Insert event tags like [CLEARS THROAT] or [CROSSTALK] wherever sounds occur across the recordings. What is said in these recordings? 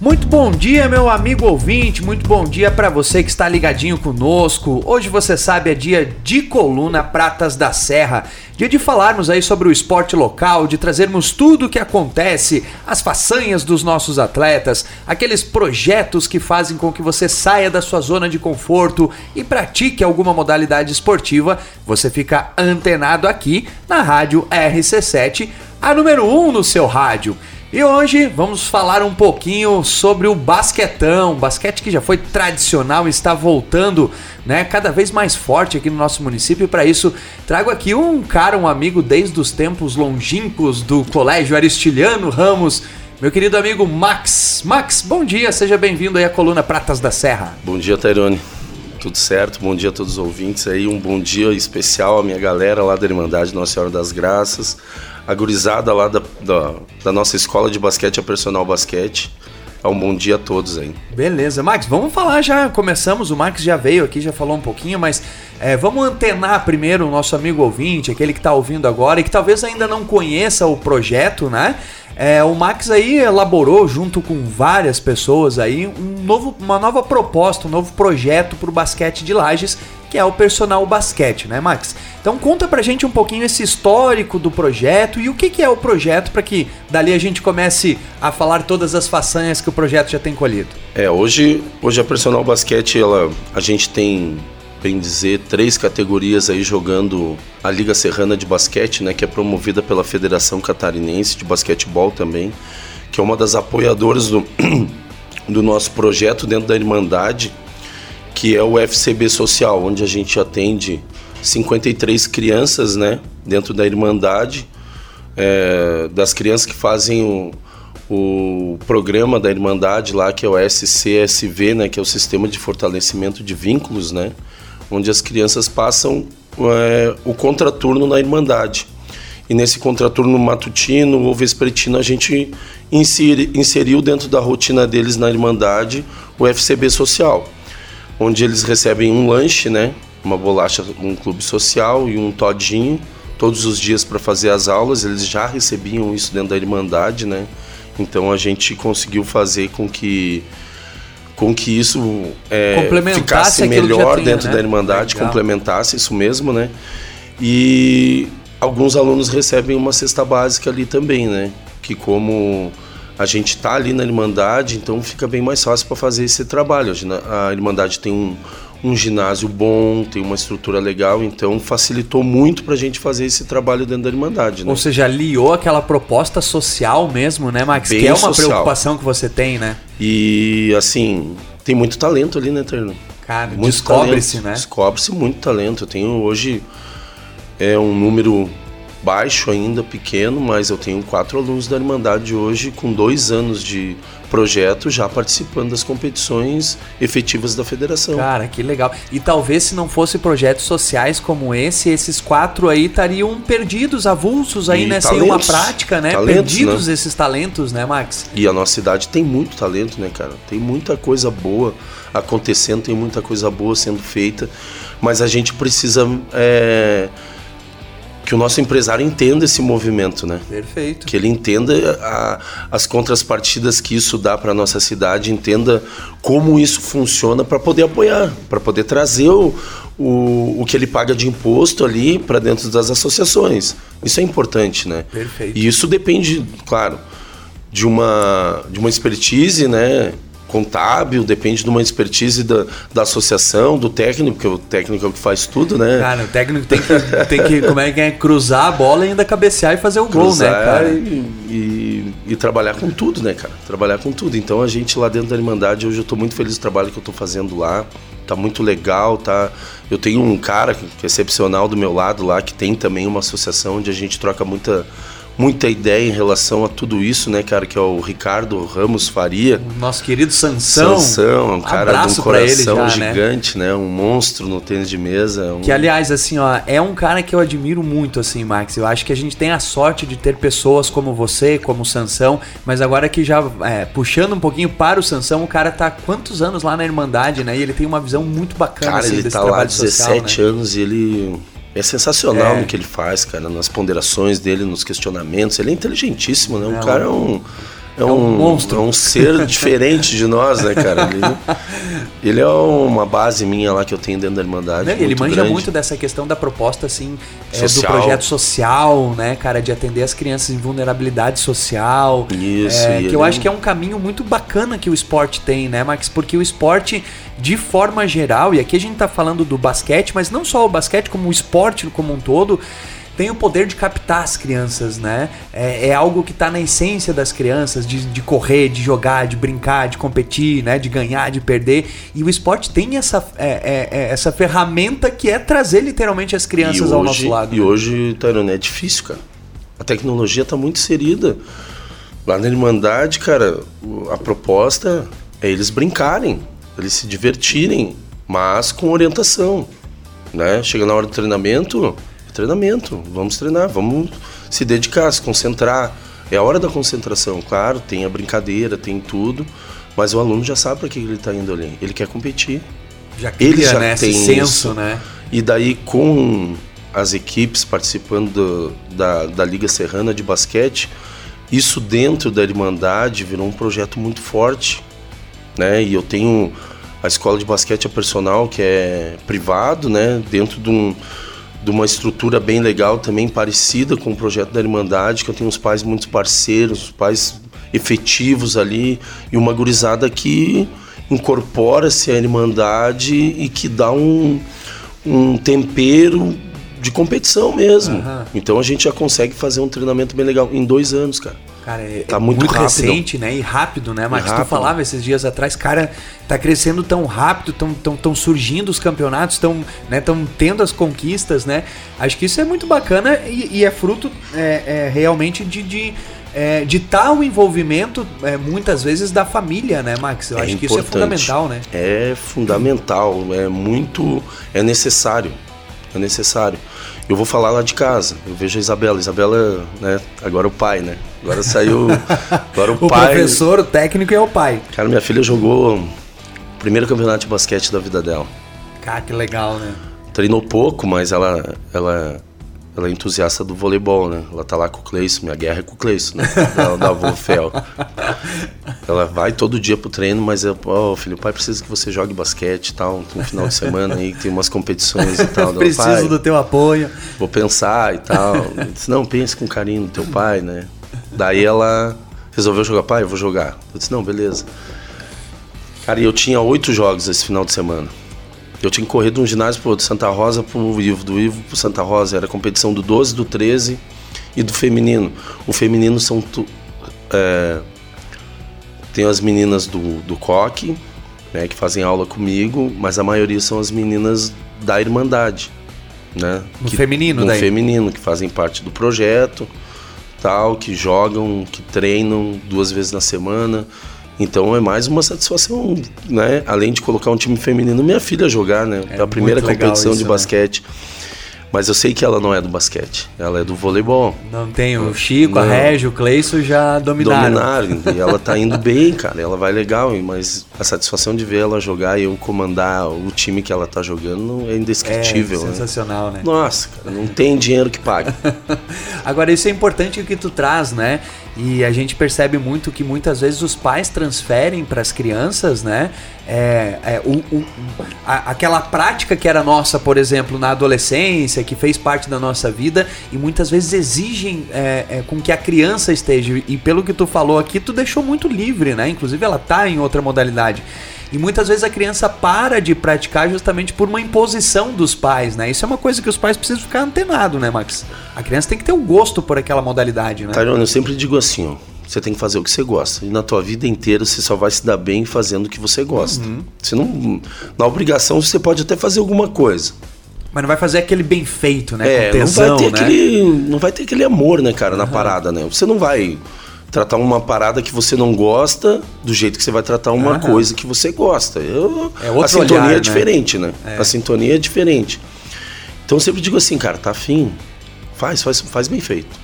Muito bom dia, meu amigo ouvinte. Muito bom dia para você que está ligadinho conosco. Hoje você sabe é dia de coluna Pratas da Serra, dia de falarmos aí sobre o esporte local, de trazermos tudo o que acontece, as façanhas dos nossos atletas, aqueles projetos que fazem com que você saia da sua zona de conforto e pratique alguma modalidade esportiva. Você fica antenado aqui na rádio RC7, a número 1 um no seu rádio. E hoje vamos falar um pouquinho sobre o basquetão, basquete que já foi tradicional e está voltando, né, cada vez mais forte aqui no nosso município. E para isso trago aqui um cara, um amigo desde os tempos longínquos do Colégio Aristiliano Ramos, meu querido amigo Max. Max, bom dia, seja bem-vindo aí à coluna Pratas da Serra. Bom dia, Tairone. Tudo certo? Bom dia a todos os ouvintes aí. Um bom dia especial à minha galera lá da Irmandade Nossa Senhora das Graças a gurizada lá da, da, da, nossa escola de basquete, a Personal Basquete. É um bom dia a todos aí. Beleza, Max, vamos falar já. Começamos, o Max já veio aqui, já falou um pouquinho, mas é, vamos antenar primeiro o nosso amigo ouvinte, aquele que está ouvindo agora e que talvez ainda não conheça o projeto, né? É, o Max aí elaborou junto com várias pessoas aí um novo, uma nova proposta, um novo projeto para o basquete de Lages que é o Personal Basquete, né, Max? Então conta pra gente um pouquinho esse histórico do projeto e o que, que é o projeto para que dali a gente comece a falar todas as façanhas que o projeto já tem colhido. É, hoje, hoje a Personal Basquete, ela, a gente tem, bem dizer, três categorias aí jogando a Liga Serrana de Basquete, né, que é promovida pela Federação Catarinense de Basquetebol também, que é uma das apoiadoras do, [CLEARS THROAT] do nosso projeto dentro da Irmandade, que é o FCB Social, onde a gente atende 53 crianças, né, dentro da Irmandade, é, das crianças que fazem o, o programa da Irmandade lá, que é o SCSV, né, que é o Sistema de Fortalecimento de Vínculos, né, onde as crianças passam é, o contraturno na Irmandade. E nesse contraturno matutino ou vespertino a gente inseri, inseriu dentro da rotina deles na Irmandade o FCB Social onde eles recebem um lanche, né? Uma bolacha, um clube social e um todinho todos os dias para fazer as aulas. Eles já recebiam isso dentro da Irmandade, né? Então a gente conseguiu fazer com que com que isso é, ficasse melhor dentro né? da Irmandade, Legal. complementasse isso mesmo, né? E alguns alunos recebem uma cesta básica ali também, né? Que como a gente está ali na Irmandade, então fica bem mais fácil para fazer esse trabalho. A Irmandade tem um, um ginásio bom, tem uma estrutura legal, então facilitou muito para a gente fazer esse trabalho dentro da Irmandade. Né? Ou seja, aliou aquela proposta social mesmo, né, Max? Bem que é uma social. preocupação que você tem, né? E assim, tem muito talento ali, né, Terno? Cara, descobre-se, né? Descobre-se muito talento. Eu tenho hoje é um número baixo ainda, pequeno, mas eu tenho quatro alunos da Irmandade hoje com dois anos de projeto já participando das competições efetivas da federação. Cara, que legal. E talvez se não fosse projetos sociais como esse, esses quatro aí estariam perdidos, avulsos aí, e né? Talentos, sem uma prática, né? Talentos, perdidos né? esses talentos, né, Max? E a nossa cidade tem muito talento, né, cara? Tem muita coisa boa acontecendo, tem muita coisa boa sendo feita, mas a gente precisa. É que o nosso empresário entenda esse movimento, né? Perfeito. Que ele entenda a, as contrapartidas que isso dá para nossa cidade, entenda como isso funciona para poder apoiar, para poder trazer o, o, o que ele paga de imposto ali para dentro das associações. Isso é importante, né? Perfeito. E isso depende, claro, de uma, de uma expertise, né? Contábil, depende de uma expertise da, da associação, do técnico, porque o técnico é o que faz tudo, né? Cara, o técnico tem que, tem que como é que é, cruzar a bola e ainda cabecear e fazer o cruzar gol, né, cara? E, e, e, trabalhar com tudo, né, cara? Trabalhar com tudo. Então a gente lá dentro da Irmandade, hoje eu estou muito feliz do trabalho que eu estou fazendo lá. Tá muito legal, tá? Eu tenho um cara que é excepcional do meu lado lá, que tem também uma associação onde a gente troca muita muita ideia em relação a tudo isso, né, cara, que é o Ricardo Ramos Faria. Nosso querido Sansão. Sansão, um cara Abraço de um coração já, né? gigante, né? né? Um monstro no tênis de mesa. Um... Que, aliás, assim, ó, é um cara que eu admiro muito, assim, Max. Eu acho que a gente tem a sorte de ter pessoas como você, como o Sansão, mas agora que já, é, puxando um pouquinho para o Sansão, o cara tá há quantos anos lá na Irmandade, né? E ele tem uma visão muito bacana, cara, assim, ele tá lá há 17 social, né? anos e ele é sensacional é. no que ele faz, cara, nas ponderações dele, nos questionamentos. Ele é inteligentíssimo, né? Um cara é um. é, um, é um, monstro. É um ser [LAUGHS] diferente de nós, né, cara? Ele, [LAUGHS] ele, é uma base minha lá que eu tenho dentro da Irmandade. Ele manja grande. muito dessa questão da proposta, assim, é, do projeto social, né, cara, de atender as crianças em vulnerabilidade social. Isso, é, que eu acho que é um caminho muito bacana que o esporte tem, né, Max? Porque o esporte, de forma geral, e aqui a gente tá falando do basquete, mas não só o basquete, como o esporte como um todo tem o poder de captar as crianças, né? É, é algo que está na essência das crianças, de, de, correr, de jogar, de brincar, de competir, né? De ganhar, de perder. E o esporte tem essa, é, é, é essa ferramenta que é trazer literalmente as crianças hoje, ao nosso lado. E né? hoje, Tairone, é difícil, cara. A tecnologia está muito inserida. Lá na Irmandade, cara, a proposta é eles brincarem, eles se divertirem, mas com orientação. Né? Chega na hora do treinamento, treinamento, vamos treinar, vamos se dedicar, se concentrar. É a hora da concentração, claro, tem a brincadeira, tem tudo, mas o aluno já sabe para que ele está indo ali. Ele quer competir. Já cria, ele já né, tem esse senso, isso. né? E daí com as equipes participando do, da, da Liga Serrana de basquete, isso dentro da Irmandade virou um projeto muito forte, né? E eu tenho a escola de basquete a personal que é privado, né? Dentro de um de uma estrutura bem legal também parecida com o projeto da Irmandade, que eu tenho uns pais muito parceiros, pais efetivos ali e uma gurizada que incorpora-se à Irmandade e que dá um, um tempero de competição mesmo. Uhum. Então a gente já consegue fazer um treinamento bem legal em dois anos, cara. Cara, é, tá muito, muito recente, né? E rápido, né, Max? Tu falava esses dias atrás, cara, tá crescendo tão rápido, tão, tão, tão surgindo os campeonatos, tão, né, tão tendo as conquistas, né? Acho que isso é muito bacana e, e é fruto é, é, realmente de, de é, de tal envolvimento, é, muitas vezes, da família, né, Max? Eu é acho importante. que isso é fundamental, né? É fundamental, é muito. é necessário. É necessário. Eu vou falar lá de casa. Eu vejo a Isabela. Isabela, né? Agora o pai, né? Agora saiu. [LAUGHS] Agora o, o pai. O professor, o técnico é o pai. Cara, minha filha jogou o primeiro campeonato de basquete da vida dela. Cara, que legal, né? Treinou pouco, mas ela, ela ela é entusiasta do voleibol, né? Ela tá lá com o Cleison, minha guerra é com o Cleison, né? Da, da Wolfel. Ela vai todo dia pro treino, mas eu, oh, filho, o pai precisa que você jogue basquete e tal, no final de semana aí, tem umas competições e [LAUGHS] tal. Preciso do teu apoio. Vou pensar e tal. Eu disse, não, pense com carinho no teu pai, né? Daí ela resolveu jogar, pai, eu vou jogar. Eu disse, não, beleza. Cara, e eu tinha oito jogos esse final de semana. Eu tinha que correr de um ginásio pro outro, Santa Rosa pro Ivo, do Ivo pro Santa Rosa. Era competição do 12, do 13 e do feminino. O feminino são. Tu, é, tem as meninas do, do coque, né, que fazem aula comigo, mas a maioria são as meninas da Irmandade. Né, no que, feminino, no daí? feminino, que fazem parte do projeto, tal, que jogam, que treinam duas vezes na semana. Então é mais uma satisfação, né? Além de colocar um time feminino, minha filha jogar, né? É a primeira competição isso, de né? basquete. Né? Mas eu sei que ela não é do basquete, ela é do voleibol. Não tem o Chico, não. a Régio, o Cleison já dominaram. Dominaram, e ela tá indo bem, cara, ela vai legal, mas a satisfação de ver ela jogar e eu comandar o time que ela tá jogando é indescritível. É sensacional, né? né? Nossa, cara, não tem dinheiro que pague. [LAUGHS] Agora, isso é importante o que tu traz, né? E a gente percebe muito que muitas vezes os pais transferem para as crianças, né? É, é, o, o, a, aquela prática que era nossa, por exemplo, na adolescência, que fez parte da nossa vida, e muitas vezes exigem é, é com que a criança esteja. E pelo que tu falou aqui, tu deixou muito livre, né? Inclusive ela tá em outra modalidade. E muitas vezes a criança para de praticar justamente por uma imposição dos pais, né? Isso é uma coisa que os pais precisam ficar antenado, né, Max? A criança tem que ter um gosto por aquela modalidade, né? Tyrone, eu sempre digo assim, ó. Você tem que fazer o que você gosta. E na tua vida inteira você só vai se dar bem fazendo o que você gosta. Uhum. Você não, na obrigação você pode até fazer alguma coisa. Mas não vai fazer aquele bem feito, né? É, tesão, não vai ter né? aquele, não vai ter aquele amor, né, cara, na uhum. parada, né? Você não vai tratar uma parada que você não gosta do jeito que você vai tratar uma Aham. coisa que você gosta. Eu, é a sintonia olhar, é né? diferente, né? né? É. A sintonia é diferente. Então eu sempre digo assim, cara, tá afim? Faz, faz, faz bem feito.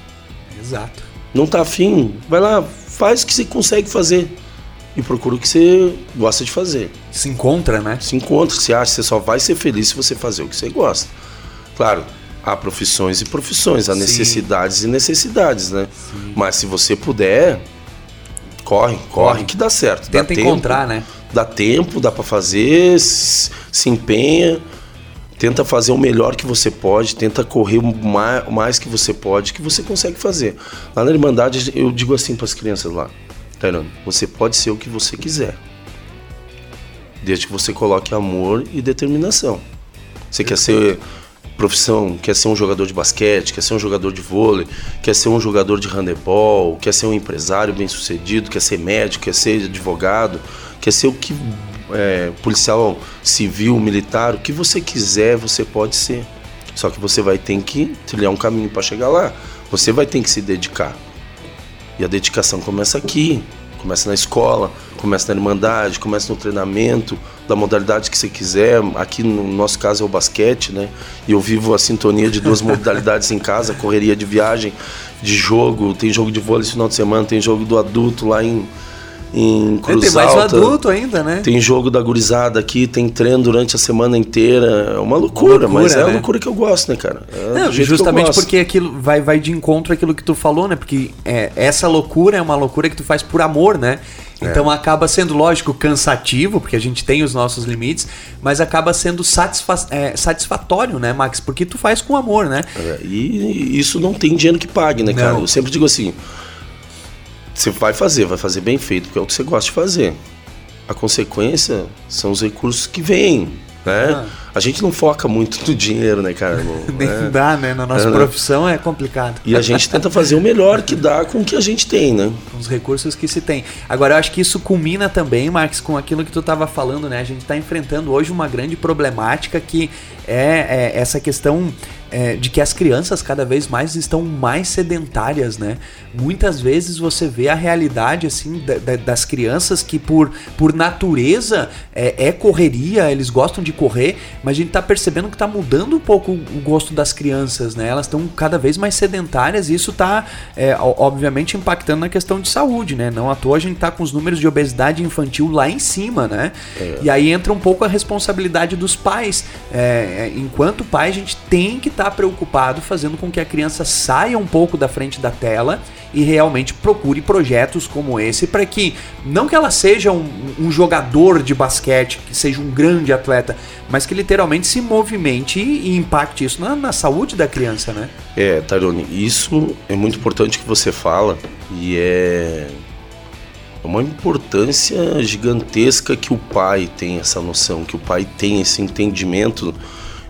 Exato. Não tá afim? Vai lá, faz o que você consegue fazer. E procura o que você gosta de fazer. Se encontra, né? Se encontra, se acha, você só vai ser feliz se você fazer o que você gosta. Claro, há profissões e profissões, há Sim. necessidades e necessidades, né? Sim. Mas se você puder, Corre, corre, que dá certo. Tenta dá encontrar, tempo, né? Dá tempo, dá para fazer, se, se empenha, tenta fazer o melhor que você pode, tenta correr o mais, mais que você pode, que você consegue fazer. Lá na Irmandade, eu digo assim para as crianças lá, Tairano, você pode ser o que você quiser. Desde que você coloque amor e determinação. Você quer ser profissão, quer ser um jogador de basquete, quer ser um jogador de vôlei, quer ser um jogador de handebol, quer ser um empresário bem-sucedido, quer ser médico, quer ser advogado, quer ser o que é, policial civil, militar, o que você quiser, você pode ser. Só que você vai ter que trilhar um caminho para chegar lá. Você vai ter que se dedicar. E a dedicação começa aqui, começa na escola, começa na irmandade, começa no treinamento, da modalidade que você quiser. Aqui no nosso caso é o basquete, né? E eu vivo a sintonia de duas [LAUGHS] modalidades em casa, correria de viagem, de jogo, tem jogo de vôlei no final de semana, tem jogo do adulto lá em em Cruz tem mais Alta. adulto ainda, né? Tem jogo da gurizada aqui, tem treino durante a semana inteira. É uma loucura, loucura, mas é né? a loucura que eu gosto, né, cara? É Não, justamente porque aquilo vai, vai de encontro àquilo que tu falou, né? Porque é, essa loucura é uma loucura que tu faz por amor, né? É. Então acaba sendo, lógico, cansativo, porque a gente tem os nossos limites, mas acaba sendo satisfa é, satisfatório, né, Max? Porque tu faz com amor, né? É, e isso não tem dinheiro que pague, né, cara? Não. Eu sempre digo assim: você vai fazer, vai fazer bem feito, porque é o que você gosta de fazer. A consequência são os recursos que vêm, né? Ah. A gente não foca muito no dinheiro, né, cara? No- [LAUGHS] Nem né? dá, né? Na nossa É, né? profissão é complicado. E a gente tenta fazer o melhor que dá com o que a gente tem, né? com os recursos que se tem. Agora, eu acho que isso culmina também, Max, com aquilo que tu estava falando, né? A gente está enfrentando hoje uma grande problemática que é, é essa questão é, de que as crianças cada vez mais estão mais sedentárias, né? Muitas vezes você vê a realidade, assim, da- da- das crianças que por, por natureza é, é correria, eles gostam de correr, mas a gente tá percebendo que tá mudando um pouco o gosto das crianças, né? Elas estão cada vez mais sedentárias e isso tá, é, obviamente, impactando na questão de saúde, né? Não à toa a gente tá com os números de obesidade infantil lá em cima, né? E aí entra um pouco a responsabilidade dos pais. É, é, enquanto pai, a gente tem que estar preocupado fazendo com que a criança saia um pouco da frente da tela e realmente procure projetos como esse para que não que ela seja um, um jogador de basquete, que seja um grande atleta, mas que literalmente se movimente e impacte isso na, na saúde da criança, né? É, Tarone, isso é muito importante que você fala e é uma importância gigantesca que o pai tem essa noção, que o pai tem esse entendimento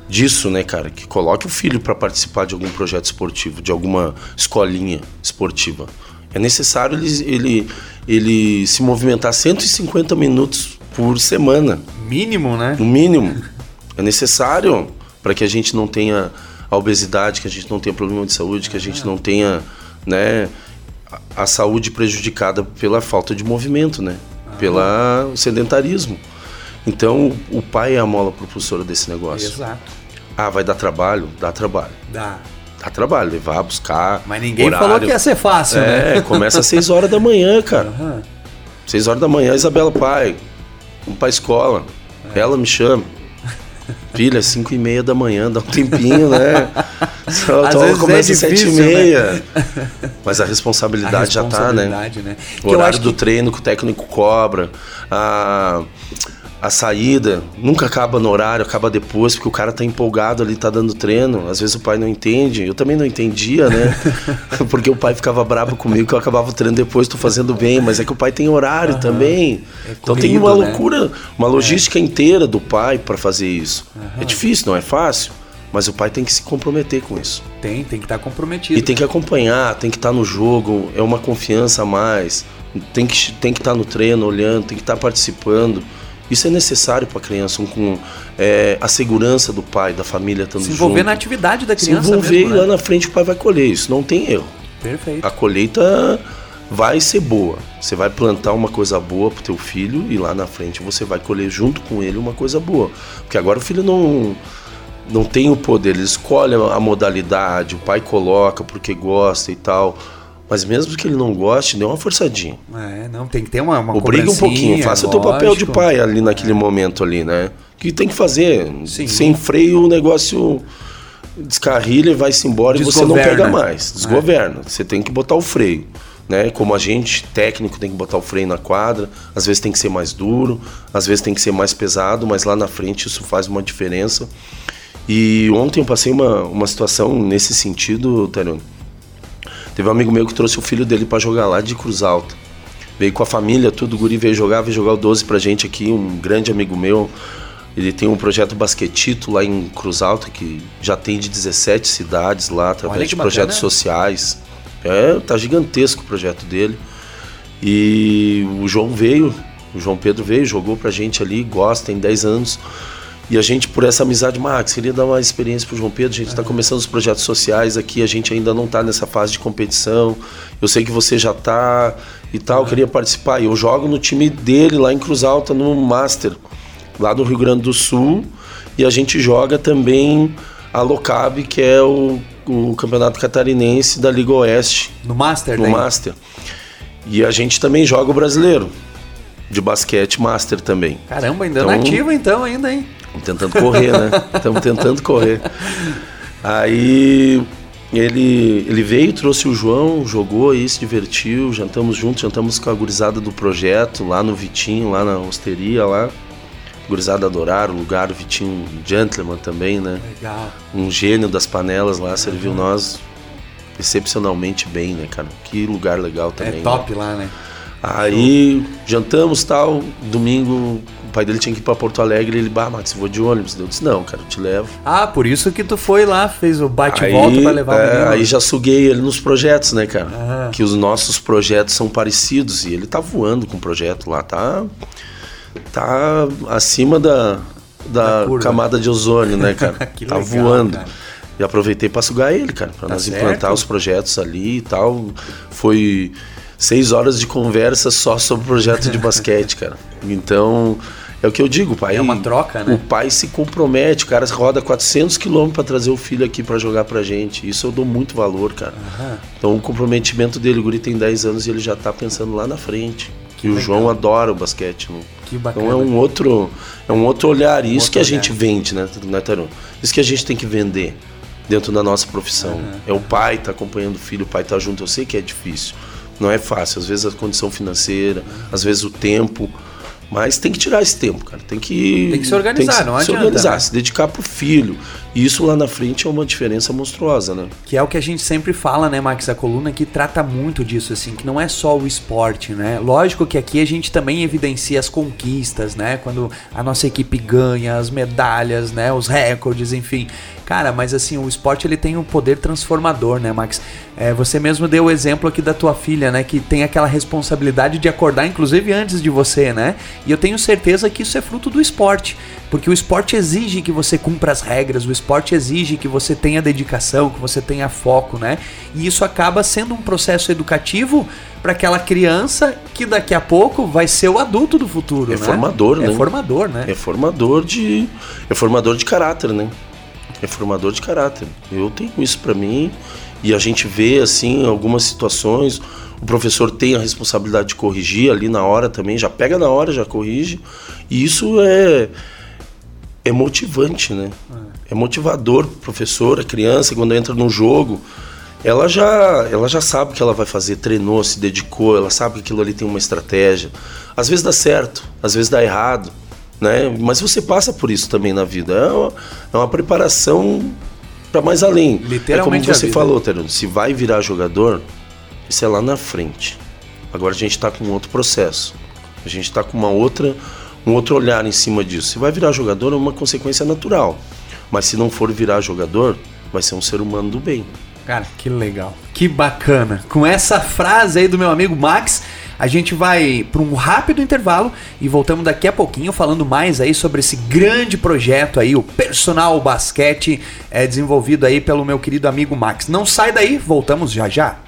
disso, né, cara? Que coloque o filho para participar de algum projeto esportivo, de alguma escolinha esportiva. É necessário ele, ele, ele se movimentar 150 minutos por semana Mínimo, né? no mínimo. É necessário para que a gente não tenha a obesidade, que a gente não tenha problema de saúde, que a gente não tenha, né, a, saúde prejudicada pela falta de movimento, né? Pela sedentarismo. Então, o pai é a mola propulsora desse negócio. Exato. Ah, vai dar trabalho? Dá trabalho. Dá. Dá trabalho, levar, buscar. Mas ninguém horário. falou que ia ser fácil, É, né? começa às 6 horas da manhã, cara. Aham. 6 horas da manhã, Isabela, pai, vamos pra escola. É. Ela me chama. Filha, 5 e meia da manhã, dá um tempinho, né? [LAUGHS] Só Às vezes é começa às 7 e né? meia. [LAUGHS] Mas a responsabilidade, já tá, né? responsabilidade, né? O horário do que- treino que o técnico cobra, a, a saída nunca acaba no horário, acaba depois, porque o cara tá empolgado ali, tá dando treino. Às vezes o pai não entende, eu também não entendia, né? [LAUGHS] porque o pai ficava bravo comigo que eu acabava o treino depois, tô fazendo bem, mas é que o pai tem horário também. então tem corrido, uma né? loucura, uma logística inteira do pai para fazer isso. É difícil, não é fácil, mas o pai tem que se comprometer com isso. Tem, tem que estar comprometido. E tem que acompanhar, tem que estar no jogo, é uma confiança a mais. Tem que tem que estar no treino, olhando, tem que estar participando. Isso é necessário para a criança, um, com é, a segurança do pai, da família estando se envolver junto. na atividade da Se criança envolver mesmo, e lá né? na frente o pai vai colher. Isso não tem erro. Perfeito. A colheita vai ser boa. Você vai plantar uma coisa boa pro teu filho e lá na frente você vai colher junto com ele uma coisa boa. Porque agora o filho não não tem o poder, ele escolhe a modalidade, o pai coloca porque gosta e tal. Mas mesmo que ele não goste, dê uma forçadinha. É, não, tem que ter uma, uma Obriga um pouquinho, faça o teu papel de lógico. pai ali naquele momento ali, né? Que tem que fazer. Sim. Sem freio o negócio descarrilha e vai-se embora e você não Desgoverna. pega mais. Desgoverna. Você tem que botar o freio. né? Como a gente, técnico, tem que botar o freio na quadra, às vezes tem que ser mais duro, às vezes tem que ser mais pesado, mas lá na frente isso faz uma diferença. E ontem eu passei uma, uma situação nesse sentido, Terano. Teve um amigo meu que trouxe o filho dele para jogar lá de Cruz Alta. Veio com a família, tudo, o guri veio jogar, veio jogar o 12 pra gente aqui, um grande amigo meu. Ele tem um projeto Basquetito lá em Cruz Alta, que já tem de 17 cidades lá, através de projetos sociais. É, tá gigantesco o projeto dele. E o João veio, o João Pedro veio, jogou pra gente ali, gosta, tem 10 anos. E a gente, por essa amizade, Max, queria dar uma experiência pro João Pedro. A gente está começando os projetos sociais aqui, a gente ainda não está nessa fase de competição. Eu sei que você já está e tal, queria participar. E eu jogo no time dele lá em Cruz Alta, no Master, lá do Rio Grande do Sul. E a gente joga também a Locab, que é o, o campeonato catarinense da Liga Oeste. No Master, No daí? Master. E a gente também joga o brasileiro. De basquete Master também. Caramba, ainda Então- nativo então ainda, hein? Estamos tentando correr, né? [LAUGHS] Estamos tentando correr. Aí ele, ele veio, trouxe o João, jogou aí, se divertiu, jantamos juntos, jantamos com a gurizada do projeto, lá no Vitinho, lá na hosteria lá. Gurizada adoraram o lugar, o Vitinho um gentleman também, né? Legal. Um gênio das panelas lá, serviu nós excepcionalmente bem, né, cara? Que lugar legal também. é né? top lá, né? Aí jantamos tal, domingo o pai dele tinha que ir pra Porto Alegre, ele, bah, Max, vou de ônibus. Eu disse, não, cara, eu te levo. Ah, por isso que tu foi lá, fez o bate-volta pra levar o é, menino. aí já suguei ele nos projetos, né, cara? Ah. Que os nossos projetos são parecidos e ele tá voando com o projeto lá, tá tá acima da, da, camada de ozônio, né, cara? [LAUGHS] Que tá legal, voando. cara. E aproveitei para sugar ele, cara, para Tá nós certo. implantar os projetos ali e tal. Foi seis horas de conversa só sobre o projeto de basquete, cara. Então, é o que eu digo, o pai. É uma troca, né? O pai se compromete, o cara roda 400 quilômetros para trazer o filho aqui para jogar pra gente. Isso eu dou muito valor, cara. Aham. Então, o comprometimento dele, o guri tem 10 anos e ele já tá pensando lá na frente. Que e o legal. João adora o basquete, né? Que bacana. Então é um outro, é um outro olhar. E isso outro que a olhar. gente vende, né, né? Isso que a gente tem que vender dentro da nossa profissão. É o pai tá acompanhando o filho, o pai tá junto. Eu sei que é difícil. Não é fácil. Às vezes a condição financeira, às vezes o tempo. Mas tem que tirar esse tempo, cara. Tem que. Tem que se organizar, não se adianta, organizar, né? se dedicar pro filho. E isso lá na frente é uma diferença monstruosa, né? Que é o que a gente sempre fala, né, Max? A coluna que trata muito disso, assim, que não é só o esporte, né? Lógico que aqui a gente também evidencia as conquistas, né? Quando a nossa equipe ganha, as medalhas, né? Os recordes, enfim. Cara, mas assim, o esporte ele tem um poder transformador, né, Max? É, você mesmo deu o exemplo aqui da tua filha, né? Que tem aquela responsabilidade de acordar, inclusive antes de você, né? E eu tenho certeza que isso é fruto do esporte. Porque o esporte exige que você cumpra as regras, o esporte exige que você tenha dedicação, que você tenha foco, né? E isso acaba sendo um processo educativo para aquela criança que daqui a pouco vai ser o adulto do futuro, É né? formador, É né? formador, né? É formador de. É formador de caráter, né? É formador de caráter. Eu tenho isso pra mim e a gente vê assim algumas situações. O professor tem a responsabilidade de corrigir ali na hora também, já pega na hora, já corrige. E isso é é motivante, né? É motivador pro professor, a criança quando entra no jogo, ela já, ela já sabe o que ela vai fazer, treinou, se dedicou, ela sabe que aquilo ali tem uma estratégia. Às vezes dá certo, às vezes dá errado, né? Mas você passa por isso também na vida. É uma, é uma preparação para mais além. Literalmente é como você falou, Terano, se vai virar jogador, isso é lá na frente. Agora a gente está com outro processo. A gente está com uma outra, um outro olhar em cima disso. Se vai virar jogador é uma consequência natural. Mas se não for virar jogador, vai ser um ser humano do bem. Cara, que legal. Que bacana. Com essa frase aí do meu amigo Max, a gente vai para um rápido intervalo e voltamos daqui a pouquinho falando mais aí sobre esse grande projeto aí, o Personal Basquete, é desenvolvido aí pelo meu querido amigo Max. Não sai daí, voltamos já já.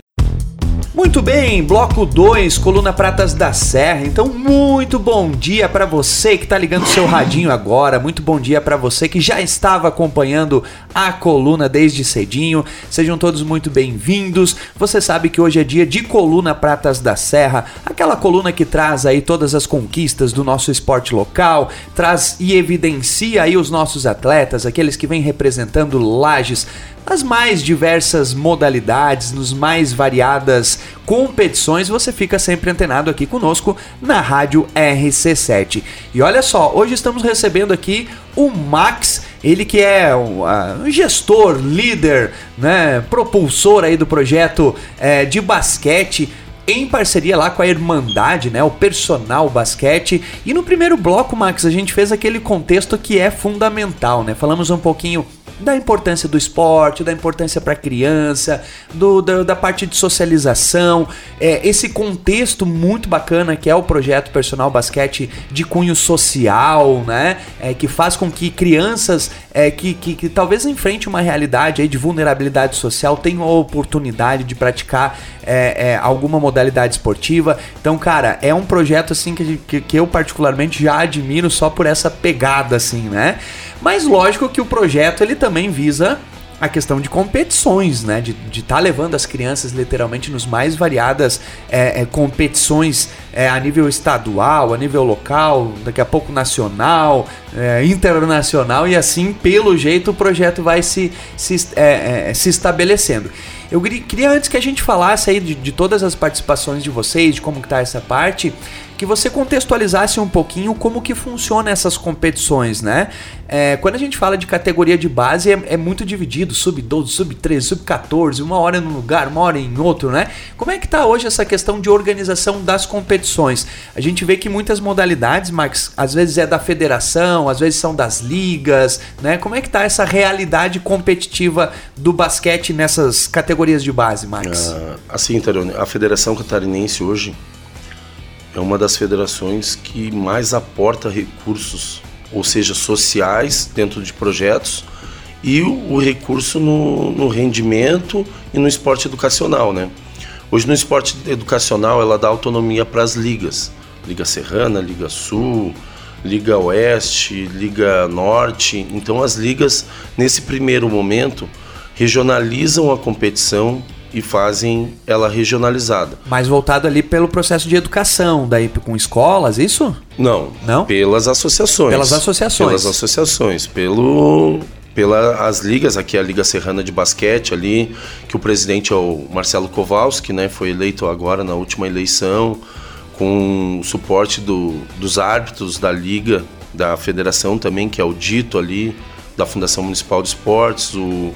Muito bem, bloco 2, Coluna Pratas da Serra. Então, muito bom dia para você que tá ligando seu radinho agora. Muito bom dia para você que já estava acompanhando a coluna desde cedinho. Sejam todos muito bem-vindos. Você sabe que hoje é dia de Coluna Pratas da Serra, aquela coluna que traz aí todas as conquistas do nosso esporte local, traz e evidencia aí os nossos atletas, aqueles que vêm representando Lages nas mais diversas modalidades, nos mais variadas competições, você fica sempre antenado aqui conosco na Rádio RC7. E olha só, hoje estamos recebendo aqui o Max, ele que é um, uh, gestor, líder, né, propulsor aí do projeto é, de basquete em parceria lá com a Irmandade, né, o Personal Basquete. E no primeiro bloco, Max, a gente fez aquele contexto que é fundamental, né? Falamos um pouquinho da importância do esporte, da importância para a criança, do, da, da, parte de socialização, é, esse contexto muito bacana que é o projeto Personal Basquete de cunho social, né? É, que faz com que crianças é, que, que, que, talvez enfrente uma realidade aí de vulnerabilidade social tenham a oportunidade de praticar é, é, alguma modalidade esportiva. Então, cara, é um projeto assim que, que, que eu particularmente já admiro só por essa pegada, assim, né? Mas lógico que o projeto ele também visa a questão de competições, né? De estar tá levando as crianças literalmente nos mais variadas é, é, competições é, a nível estadual, a nível local, daqui a pouco nacional, é, internacional e assim, pelo jeito, o projeto vai se, se, é, é, se estabelecendo. Eu queria antes que a gente falasse aí de, de todas as participações de vocês, de como que tá essa parte, que você contextualizasse um pouquinho como que funciona essas competições, né? É, quando a gente fala de categoria de base, é, é muito dividido, sub-12, sub-13, sub-14, uma hora em um lugar, uma hora em outro, né? Como é que tá hoje essa questão de organização das competições? A gente vê que muitas modalidades, Max, às vezes é da federação, às vezes são das ligas, né? Como é que tá essa realidade competitiva do basquete nessas categorias de base, Max? Ah, assim, Tarone, a Federação Catarinense hoje é uma das federações que mais aporta recursos, ou seja, sociais dentro de projetos e o, o recurso no, no, rendimento e no esporte educacional, né? Hoje no esporte educacional ela dá autonomia para as ligas, Liga Serrana, Liga Sul, Liga Oeste, Liga Norte. Então as ligas nesse primeiro momento regionalizam a competição e fazem ela regionalizada. Mais voltado ali pelo processo de educação, daí com escolas, isso? Não. Não? Pelas associações. Pelas associações. Pelas associações, pelo pelas ligas, aqui a Liga Serrana de Basquete ali, que o presidente é o Marcelo Kowalski, né, foi eleito agora na última eleição, com o suporte do, dos árbitros da liga, da federação também, que é o Dito ali, da Fundação Municipal de Esportes, o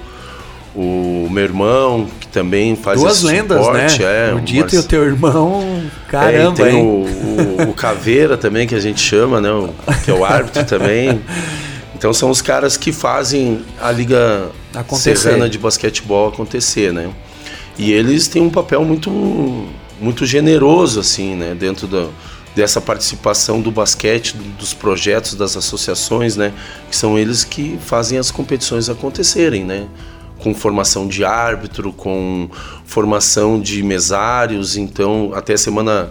o meu irmão, que também faz Duas lendas, suporte, né? É, o Dito e o teu irmão, caramba, é, tem? O, o, o, Caveira também, que a gente chama, né? O, que é o árbitro também. Então são os caras que fazem a Liga acontecer. Serrana de Basquetebol acontecer, né? E eles têm um papel muito, muito generoso, assim, né? Dentro do, dessa participação do basquete, dos projetos, das associações, né? Que são eles que fazem as competições acontecerem, né? Com formação de árbitro, com formação de mesários. Então, até semana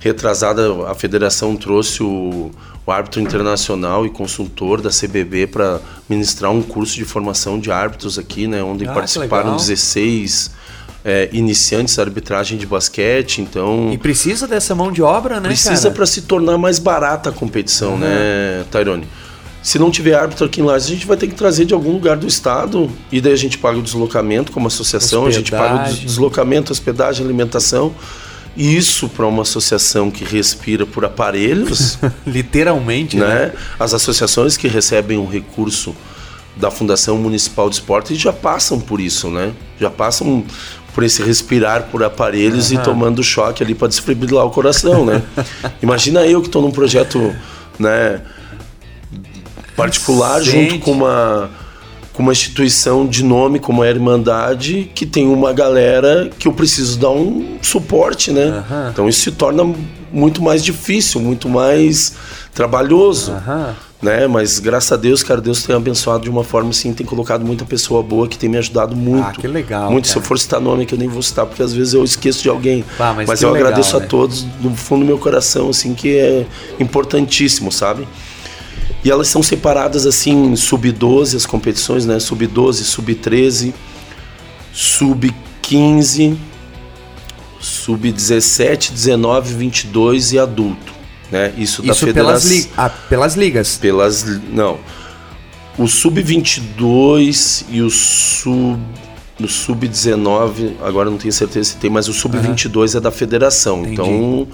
retrasada, a federação trouxe o, o árbitro internacional e consultor da CBB para ministrar um curso de formação de árbitros aqui, né, onde ah, participaram 16 é, iniciantes da arbitragem de basquete, então... E precisa dessa mão de obra, né, Precisa para se tornar mais barata a competição, uhum. né, Tyrone? Se não tiver árbitro aqui em Lages, a gente vai ter que trazer de algum lugar do estado e daí a gente paga o deslocamento como associação, hospedagem. a gente paga o deslocamento, hospedagem, alimentação. Isso para uma associação que respira por aparelhos, [LAUGHS] literalmente, né? né? As associações que recebem um recurso da Fundação Municipal de Esportes já passam por isso, né? Já passam por esse respirar por aparelhos uhum. e tomando choque ali para desfibrilar o coração, né? [LAUGHS] Imagina eu que estou num projeto, né? Particular Sente. junto com uma com uma instituição de nome como a Irmandade que tem uma galera que eu preciso dar um suporte, né? Uhum. Então isso se torna muito mais difícil, muito mais trabalhoso, uhum. né? Mas graças a Deus, cara, Deus tem abençoado de uma forma assim, tem colocado muita pessoa boa que tem me ajudado muito. Ah, que legal. Muito. Cara. Se eu for citar nome que eu nem vou citar porque às vezes eu esqueço de alguém. Ah, mas, mas eu legal, agradeço né? a todos do fundo do meu coração, assim, que é importantíssimo, sabe? E elas são separadas assim, sub-12 as competições, né? Sub-12, sub-13, sub-15, sub-17, 19, 22 e adulto, né? Isso da federação. Pelas, li ah, pelas ligas. Pelas não. O sub-22 e o sub no sub-19, agora não tenho certeza se tem, mas o sub-22 uhum. é da federação. Entendi. Então,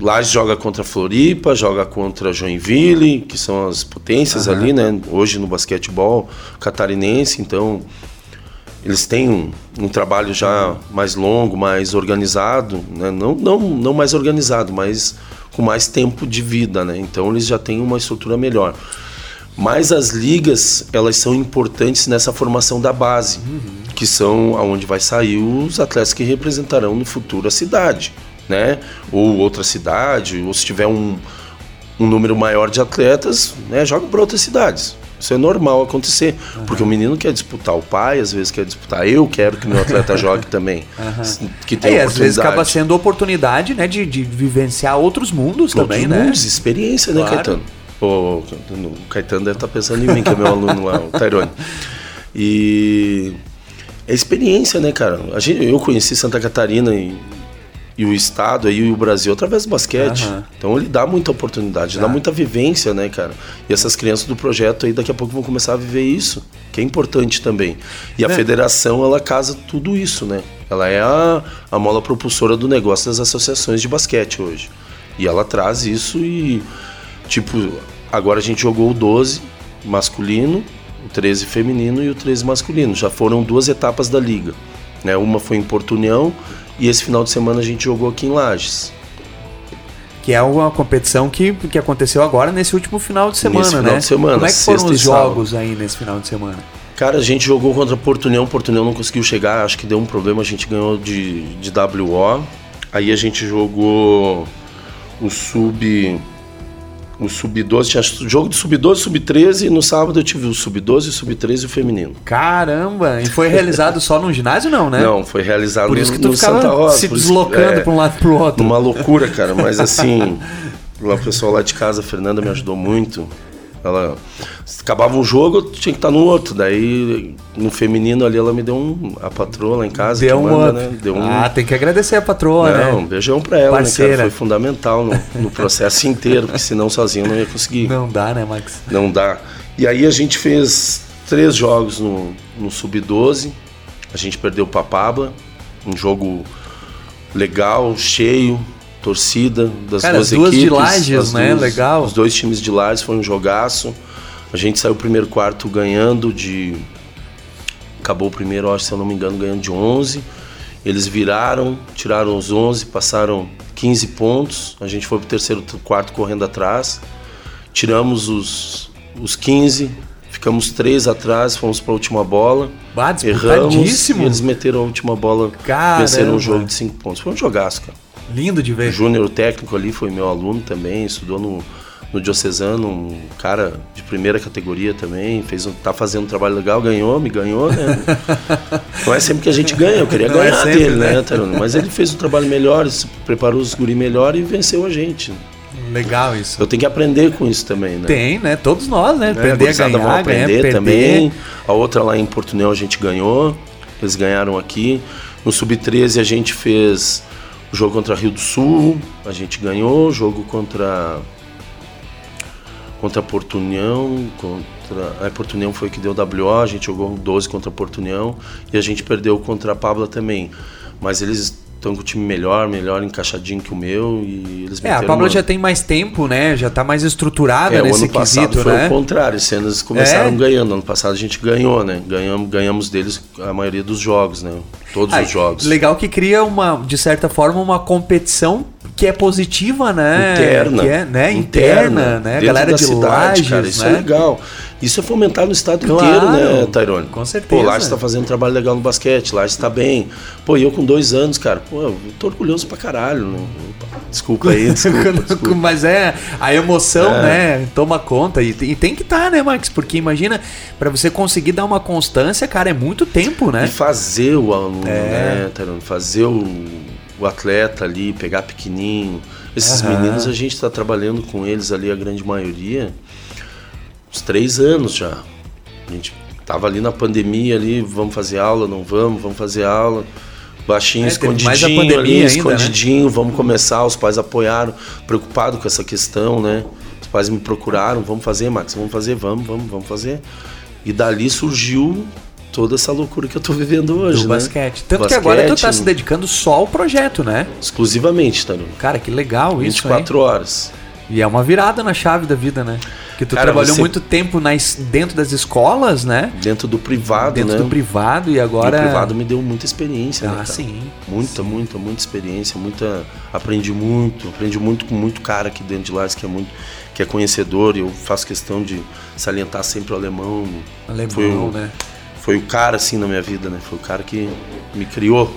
lá joga contra Floripa, joga contra Joinville, que são as potências uhum. ali, né? Hoje no basquetebol catarinense, então eles têm um, um trabalho já mais longo, mais organizado, né? não, não, não mais organizado, mas com mais tempo de vida, né? Então eles já têm uma estrutura melhor. Mas as ligas, elas são importantes nessa formação da base, uhum. que são aonde vai sair os atletas que representarão no futuro a cidade, né? Ou outra cidade, ou se tiver um, um número maior de atletas, né, joga para outras cidades. Isso é normal acontecer, uhum. porque o menino quer disputar o pai, às vezes quer disputar eu, quero que meu atleta [LAUGHS] jogue também. Uhum. Que tem é, às vezes acaba sendo oportunidade, né, de, de vivenciar outros mundos outros também, né? mundos, né? experiência, né, claro. Caetano? O, Caetano deve estar tá pensando em mim, que é meu aluno lá, o Tairone. E é experiência, né, cara? A gente, eu conheci Santa Catarina e, e o estado aí, e o Brasil através do basquete. Uhum. Então ele dá muita oportunidade, dá muita vivência, né, cara? E essas crianças do projeto aí daqui a pouco vão começar a viver isso, que é importante também. E a é. federação, ela casa tudo isso, né? Ela é a, a mola propulsora do negócio das associações de basquete hoje. E ela traz isso e, tipo, Agora a gente jogou o 12 masculino, o 13 feminino e o 13 masculino. Já foram duas etapas da liga. Né? Uma foi em Porto União e esse final de semana a gente jogou aqui em Lages. Que é uma competição que, que aconteceu agora nesse último final de semana, nesse final né? De semana, Como é que foram os jogos aí nesse final de semana? Cara, a gente jogou contra Porto União, Porto União não conseguiu chegar, acho que deu um problema, a gente ganhou de, de WO. Aí a gente jogou o sub o sub-12, tinha jogo de sub-12, sub-13 e no sábado eu tive o sub-12, o sub-13 e o feminino. Caramba! E foi realizado só no ginásio não, né? Não, foi realizado por isso que tu no ficava Santa Rosa. se deslocando é, para um lado para o outro. Uma loucura, cara, mas assim, [LAUGHS] o pessoal lá de casa, a Fernanda me ajudou muito. Ela acabava um jogo, eu tinha que estar no outro. Daí, no feminino ali, ela me deu um. A patroa lá em casa. Deu, manda, né? deu um. Ah, tem que agradecer a patroa, não, né? Um beijão pra ela, Parceira. né, cara? Foi fundamental no, no [LAUGHS] processo inteiro, porque senão sozinho eu não ia conseguir. Não dá, né, Max? Não dá. E aí a gente fez três jogos no, no Sub-12. A gente perdeu o Papaba, um jogo legal, cheio, torcida das Cara, duas, duas equipes. de Lages, né? Duas, Legal. Os dois times de Lages foi um jogaço. A gente saiu o primeiro quarto ganhando de. Acabou o primeiro, acho, se eu não me engano, ganhando de 11. Eles viraram, tiraram os 11, passaram 15 pontos. A gente foi pro terceiro quarto correndo atrás. Tiramos os, os 15, ficamos três atrás, fomos para a última bola. Bah, erramos e eles meteram a última bola, Caramba. venceram um jogo de 5 pontos. Foi um jogaço, cara. Lindo de ver. Júnior, técnico ali, foi meu aluno também, estudou no, no Diocesano, um cara de primeira categoria também, fez um, tá fazendo um trabalho legal, ganhou, me ganhou, né? [LAUGHS] Não é sempre que a gente ganha, eu queria Não é ganhar é sempre, dele, né, né Mas ele fez um trabalho melhor, preparou os guri melhor e venceu a gente. Legal isso. Eu tenho que aprender com isso também, né? Tem, né? Todos nós, né? Aprender é, a ganhar, vão aprender ganhar, também. A outra lá em Porto União a gente ganhou, eles ganharam aqui. No Sub-13 a gente fez o jogo contra Rio do Sul, a gente ganhou. O jogo contra contra Porto União, contra a Porto União foi que deu WO, a gente jogou 12 contra Porto União e a gente perdeu contra a Pabla também. Mas eles estão com o time melhor, melhor encaixadinho que o meu e eles É, a Pablo uma... já tem mais tempo, né? Já está mais estruturada é, nesse ano passado quesito, foi né? o contrário, ano eles começaram é? ganhando, ano passado a gente ganhou, né? Ganhamos, ganhamos deles a maioria dos jogos, né? Todos os jogos. Legal que cria uma, de certa forma, uma competição que é positiva, né? Interna. Que é, né? Interna, Interna né? Galera de cidade, Lages, cara, isso é né? é legal. Isso é fomentar no estado claro, inteiro, né, Tairone? Com certeza. Pô, Lages está fazendo um trabalho legal no basquete, Lages está bem. Pô, eu com dois anos, cara, pô, eu tô orgulhoso pra caralho. Né? Desculpa aí, [LAUGHS] desculpa, desculpa. Mas é, a emoção, é. né, toma conta. E, e tem que estar, tá, né, Max? Porque imagina, para você conseguir dar uma constância, cara, é muito tempo, né? E fazer o aluno, é. né, Tairone? Fazer o, o atleta ali, pegar pequenininho. Esses uhum. meninos, a gente está trabalhando com eles ali, a grande maioria uns três anos já. A gente tava ali na pandemia ali, vamos fazer aula, não vamos, vamos fazer aula. Baixinho, é, escondidinho ali, ainda, né? escondidinho, né? vamos começar, os pais apoiaram, preocupado com essa questão, né? Os pais me procuraram, vamos fazer, Max, vamos fazer, vamos, vamos, vamos fazer. E dali surgiu toda essa loucura que eu tô vivendo hoje, Do né? basquete. Tanto que Basquete, agora tu tá se dedicando só ao projeto, né? Exclusivamente, Taru. Cara, que legal isso, 24 horas. E é uma virada na chave da vida, né? Que tu Cara, trabalhou você- muito tempo nas, dentro das escolas, né? Dentro do privado, dentro né? do privado e E agora. O privado me deu muita experiência, né, Ah, sim. Muita, muita, muita experiência, muita. Aprendi muito, aprendi muito com muito cara aqui dentro de Lages que é muito, que é conhecedor. E eu faço questão de salientar sempre o alemão. Alemão, Foi né? Foi o cara assim na minha vida, né? Foi o cara que me criou.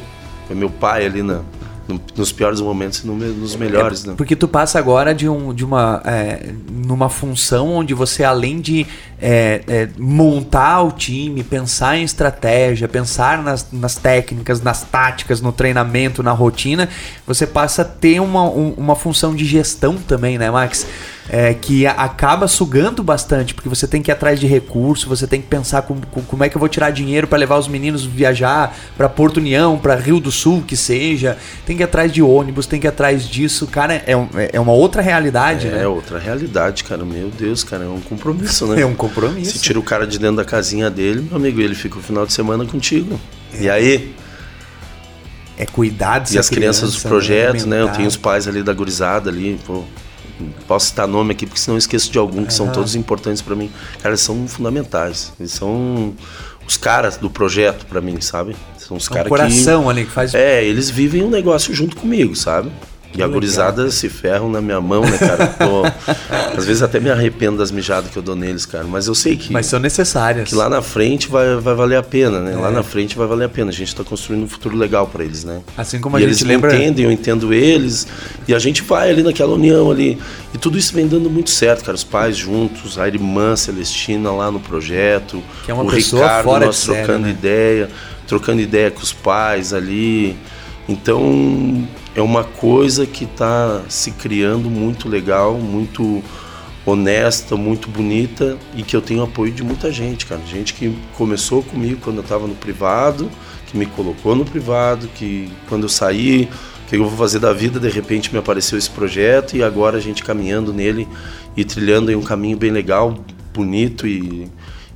Foi meu pai ali na, no- nos piores momentos e no nos melhores, né? Porque tu passa agora de, um, de uma. é, numa função onde você, além de é, é, montar o time, pensar em estratégia, pensar nas, nas técnicas, nas táticas, no treinamento, na rotina, você passa a ter uma, um- uma função de gestão também, né, Max? É, que acaba sugando bastante, porque você tem que ir atrás de recurso, você tem que pensar com, com- como é que eu vou tirar dinheiro para levar os meninos viajar para Porto União, para Rio do Sul, que seja. Tem que ir atrás de ônibus, tem que ir atrás disso. Cara, é, um- é uma outra realidade, É né? outra realidade, cara. Meu Deus, cara, é um compromisso, né? [LAUGHS] É um compromisso. Se tira o cara de dentro da casinha dele, meu amigo, ele fica o final de semana contigo. E aí? É cuidar dessa E as crianças dos criança, projetos, né? Eu tenho os pais ali da gurizada ali, pô. Posso citar nome aqui, porque senão esqueço de algum, que são todos importantes pra mim. Cara, eles são fundamentais. Eles são os caras do projeto pra mim, sabe? São os É um caras coração ali que faz. que. É, eles vivem um negócio junto comigo, sabe? E a gurizada se ferram na minha mão, né, cara? Pô, às vezes até me arrependo das mijadas que eu dou neles, cara. Mas eu sei que. Mas são necessárias. Que lá na frente vai, vai valer a pena, né? É. Lá na frente vai valer a pena. A gente tá construindo um futuro legal pra eles, né? Assim como a e gente eles lembra- entendem, eu entendo eles. E a gente vai ali naquela união ali. E tudo isso vem dando muito certo, cara. Os pais juntos, a irmã Celestina lá no projeto. Que é uma o pessoa Ricardo, fora nós trocando né? ideia, trocando ideia com os pais ali. Então é uma coisa que está se criando muito legal, muito honesta, muito bonita e que eu tenho apoio de muita gente, cara. Gente que começou comigo quando eu estava no privado, que me colocou no privado, que quando eu saí, o que eu vou fazer da vida, de repente me apareceu esse projeto e agora a gente caminhando nele e trilhando em um caminho bem legal, bonito e,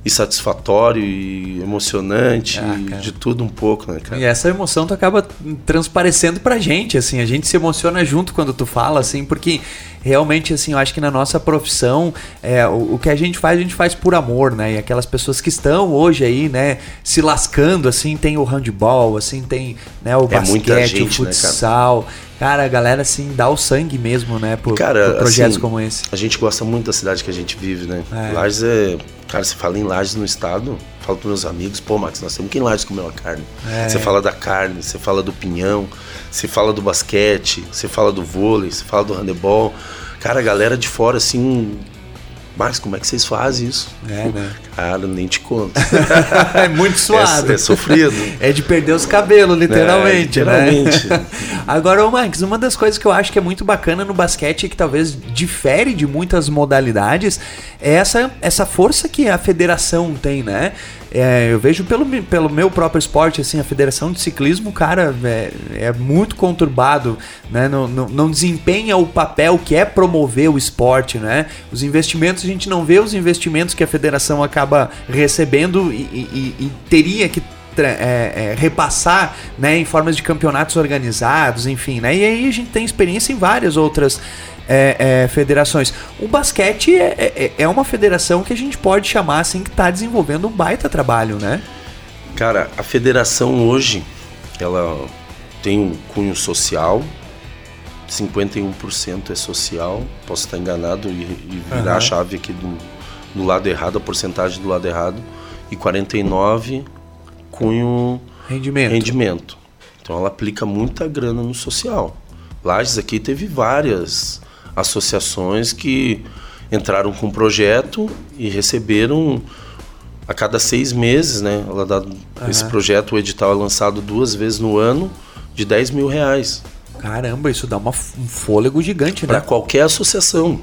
e satisfatório e emocionante, Ah, de tudo um pouco, né, cara? E essa emoção tu acaba transparecendo pra gente, assim, a gente se emociona junto quando tu fala, assim, porque realmente, assim, eu acho que na nossa profissão, é, o, o que a gente faz, a gente faz por amor, né? E aquelas pessoas que estão hoje aí, né, se lascando, assim, tem o handball, assim, tem né, o É basquete, gente, o né, cara? futsal. cara? a galera, assim, dá o sangue mesmo, né, por, Cara, por projetos assim, como esse. A gente gosta muito da cidade que a gente vive, né? É. Lages é. Cara, você fala em Lages no estado, falo pros meus amigos, pô, Max, nós temos que ir em Lages comer uma carne. É. Você fala da carne, você fala do pinhão, você fala do basquete, você fala do vôlei, você fala do handebol. Cara, a galera de fora, assim. Max, como é que vocês fazem isso? É, né? Cara, nem te conto. [LAUGHS] é muito suado. É, é sofrido. É de perder os cabelos, literalmente, É, literalmente. né? [LAUGHS] Agora, ô Max, uma das coisas que eu acho que é muito bacana no basquete e que talvez difere de muitas modalidades é essa, essa força que a federação tem, né? É, eu vejo pelo, pelo meu próprio esporte, assim, a federação de ciclismo, cara, é, é muito conturbado, né? Não, não, não desempenha o papel que é promover o esporte, né? Os investimentos, a gente não vê os investimentos que a federação acaba recebendo e, e- e teria que é, é, repassar né, em formas de campeonatos organizados, enfim, né? E aí a gente tem experiência em várias outras é, é, federações. O basquete é, é- é uma federação que a gente pode chamar assim que está desenvolvendo um baita trabalho, né? Cara, a federação hoje, ela tem um cunho social, 51% é social, posso estar enganado e, e virar Aham. a chave aqui do, do lado errado, a porcentagem do lado errado, e 49% cunho Rendimento. rendimento. Então ela aplica muita grana no social. Lages aqui teve várias associações que entraram com um projeto e receberam a cada seis meses, né? Ela dá, Esse projeto, o edital é lançado duas vezes no ano, de 10 mil reais. Caramba, isso dá uma, um fôlego gigante, Para né? qualquer associação.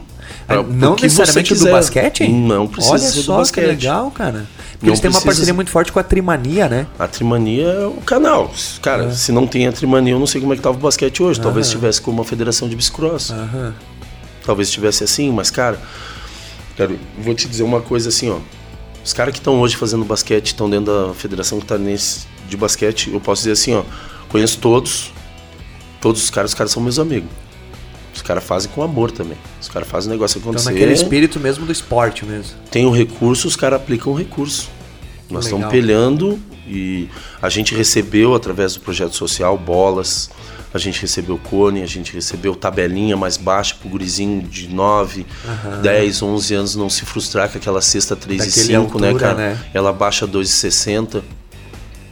Ah, Pra- não necessariamente do basquete? Não precisa Olha ser do só basquete. que legal, cara. Porque Não eles têm uma precisa- parceria muito forte com a Trimania, né? A Trimania é o canal. Cara, É. se não tem a Trimania, eu não sei como é que tava o basquete hoje. Talvez estivesse com uma federação de bicicross. Talvez estivesse assim, mas, cara, cara, vou te dizer uma coisa assim, ó. Os caras que estão hoje fazendo basquete, estão dentro da Federação Catarinense de Basquete, eu posso dizer assim, ó, conheço todos, todos os caras, os caras são meus amigos. Os caras fazem com amor também. Os caras fazem o negócio acontecer. Então, naquele espírito mesmo do esporte mesmo. Tem o recurso, os caras aplicam o recurso. Nós estamos pelhando e a gente recebeu através do projeto social bolas, a gente recebeu cone, a gente recebeu tabelinha mais baixa pro gurizinho de 9, uhum. 10, 11 anos não se frustrar com aquela cesta 3,5, né, cara? Né? Ela baixa 2,60.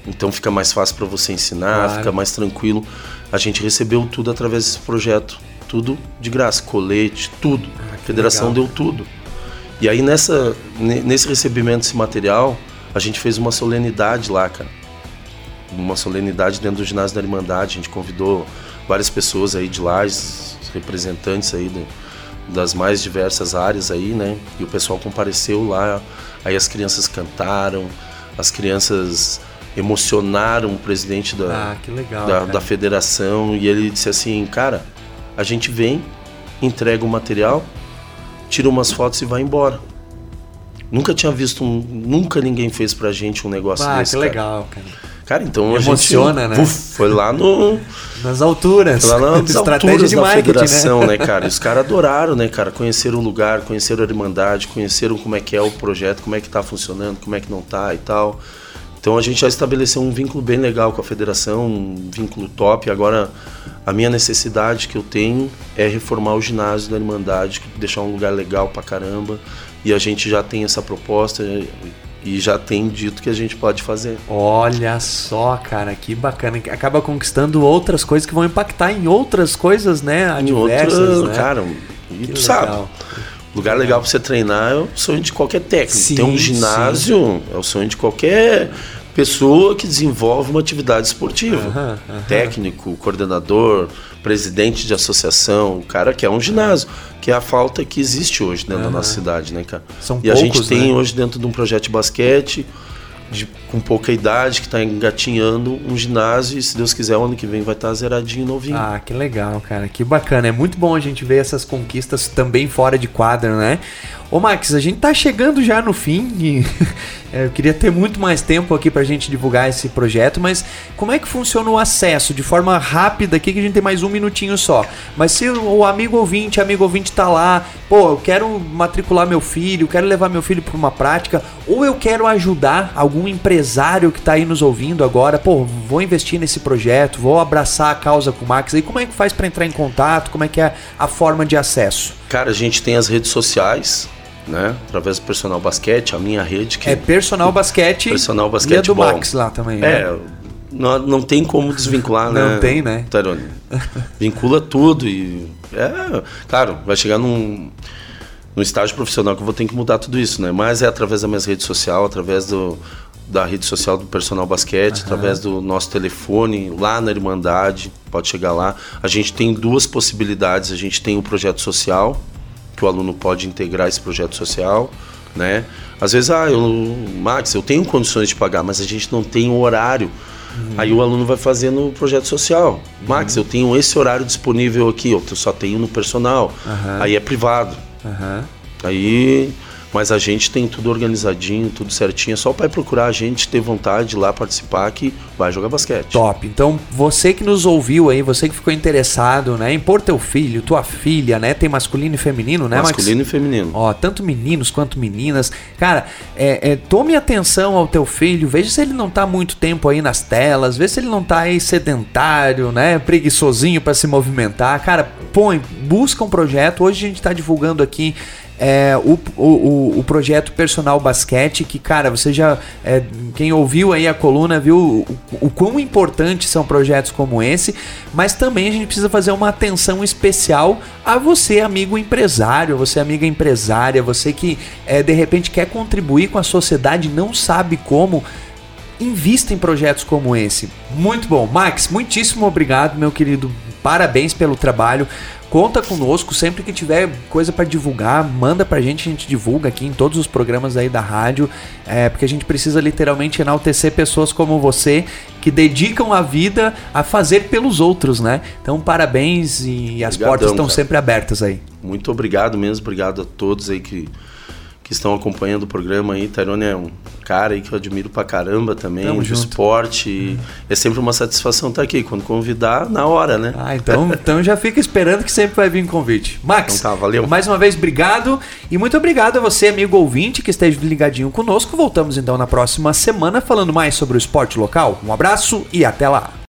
Então fica mais fácil para você ensinar, claro. fica mais tranquilo. A gente recebeu tudo através desse projeto, tudo de graça, colete, tudo. Ah, a federação legal. deu tudo. E aí nessa nesse recebimento desse material, a gente fez uma solenidade lá, cara uma solenidade dentro do ginásio da Irmandade. A gente convidou várias pessoas aí de lá, representantes aí do, das mais diversas áreas aí, né? E o pessoal compareceu lá. Aí as crianças cantaram, as crianças emocionaram o presidente da, ah, legal, da, da, federação e ele disse assim, cara, a gente vem, entrega o material, tira umas fotos e vai embora. Nunca tinha visto um, nunca ninguém fez pra gente um negócio ah, desse. Ah, que legal, cara. Cara, então a Emociona, gente, né? Uf, foi lá no. Nas alturas. Foi lá [LAUGHS] nas alturas da federação, né? né, cara? E os caras adoraram, né, cara? Conheceram o lugar, conheceram a Irmandade, conheceram como é que é o projeto, como é que tá funcionando, como é que não tá e tal. Então a gente já estabeleceu um vínculo bem legal com a federação, um vínculo top. Agora a minha necessidade que eu tenho é reformar o ginásio da Irmandade, deixar um lugar legal pra caramba. E a gente já tem essa proposta e já tem dito que a gente pode fazer. Olha só, cara, que bacana. Acaba conquistando outras coisas que vão impactar em outras coisas, né? Adversas, em outras, né? cara. E tu sabe. Lugar legal para você treinar é o sonho de qualquer técnico. Sim, Ter um ginásio sim. é o sonho de qualquer pessoa que desenvolve uma atividade esportiva. Uhum, uhum. Técnico, coordenador, presidente de associação, o cara que é um ginásio, que é a falta que existe hoje dentro uhum. da nossa cidade, né, cara? São e poucos, a gente tem né? hoje dentro de um projeto de basquete, de, com pouca idade, que está engatinhando um ginásio e, se Deus quiser, o ano que vem vai estar tá zeradinho novinho. Ah, que legal, cara. Que bacana. É muito bom a gente ver essas conquistas também fora de quadra, né? Ô Max, a gente tá chegando já no fim e [LAUGHS] eu queria ter muito mais tempo aqui pra gente divulgar esse projeto, mas como é que funciona o acesso de forma rápida aqui que a gente tem mais um minutinho só. Mas se o amigo ouvinte, amigo ouvinte tá lá, pô, eu quero matricular meu filho, quero levar meu filho para uma prática, ou eu quero ajudar algum empresário que tá aí nos ouvindo agora, pô, vou investir nesse projeto, vou abraçar a causa com o Max, aí como é que faz para entrar em contato? Como é que é a forma de acesso? Cara, a gente tem as redes sociais, né? Através do Personal Basquete, a minha rede. Que é Personal Basquete. Personal Basquete. E do. Max lá também. É, né? não, não tem como desvincular, né? Não tem, né? Tarone. Vincula tudo e. É, claro, vai chegar num, num estágio profissional que eu vou ter que mudar tudo isso, né? Mas é através das minhas redes sociais, através do, da rede social do Personal Basquete, uhum. através do nosso telefone, lá na Irmandade, pode chegar lá. A gente tem duas possibilidades, a gente tem o projeto social, que o aluno pode integrar esse projeto social, né? Às vezes, ah, eu, Max, eu tenho condições de pagar, mas a gente não tem horário. Uhum. Aí o aluno vai fazer no projeto social. Max, uhum. eu tenho esse horário disponível aqui, eu só tenho no personal. Uhum. Aí é privado. Aí mas a gente tem tudo organizadinho, tudo certinho. É só o pai procurar a gente, ter vontade lá participar que vai jogar basquete. Top. Então, você que nos ouviu aí, você que ficou interessado, né, em pôr teu filho, tua filha, né, tem masculino e feminino, né, Masculino Max? e feminino. Ó, tanto meninos quanto meninas. Cara, é, é, tome atenção ao teu filho, veja se ele não tá muito tempo aí nas telas, veja se ele não tá aí sedentário, né, preguiçosinho para se movimentar. Cara, põe, busca um projeto. Hoje a gente tá divulgando aqui é, o, o, o projeto Personal Basquete, que, cara, você já. É, quem ouviu aí a coluna viu o, o quão importantes são projetos como esse, mas também a gente precisa fazer uma atenção especial a você, amigo empresário, você, amiga empresária, você que é, de repente quer contribuir com a sociedade não sabe como invista em projetos como esse. Muito bom. Max, muitíssimo obrigado, meu querido. Parabéns pelo trabalho. Conta conosco sempre que tiver coisa para divulgar, manda pra gente, a gente divulga aqui em todos os programas aí da rádio, é, porque a gente precisa literalmente enaltecer pessoas como você que dedicam a vida a fazer pelos outros, né? Então, parabéns e as portas estão sempre abertas aí. Muito obrigado mesmo, obrigado a todos aí que que estão acompanhando o programa aí. Tairone é um cara aí que eu admiro pra caramba também, Tamo do junto. esporte. e É sempre uma satisfação estar aqui. Quando convidar, na hora, né? Ah, então, [LAUGHS] então já fica esperando que sempre vai vir convite. Max, Então tá, valeu. mais uma vez, obrigado. E muito obrigado a você, amigo ouvinte, que esteja ligadinho conosco. Voltamos então na próxima semana falando mais sobre o esporte local. Um abraço e até lá.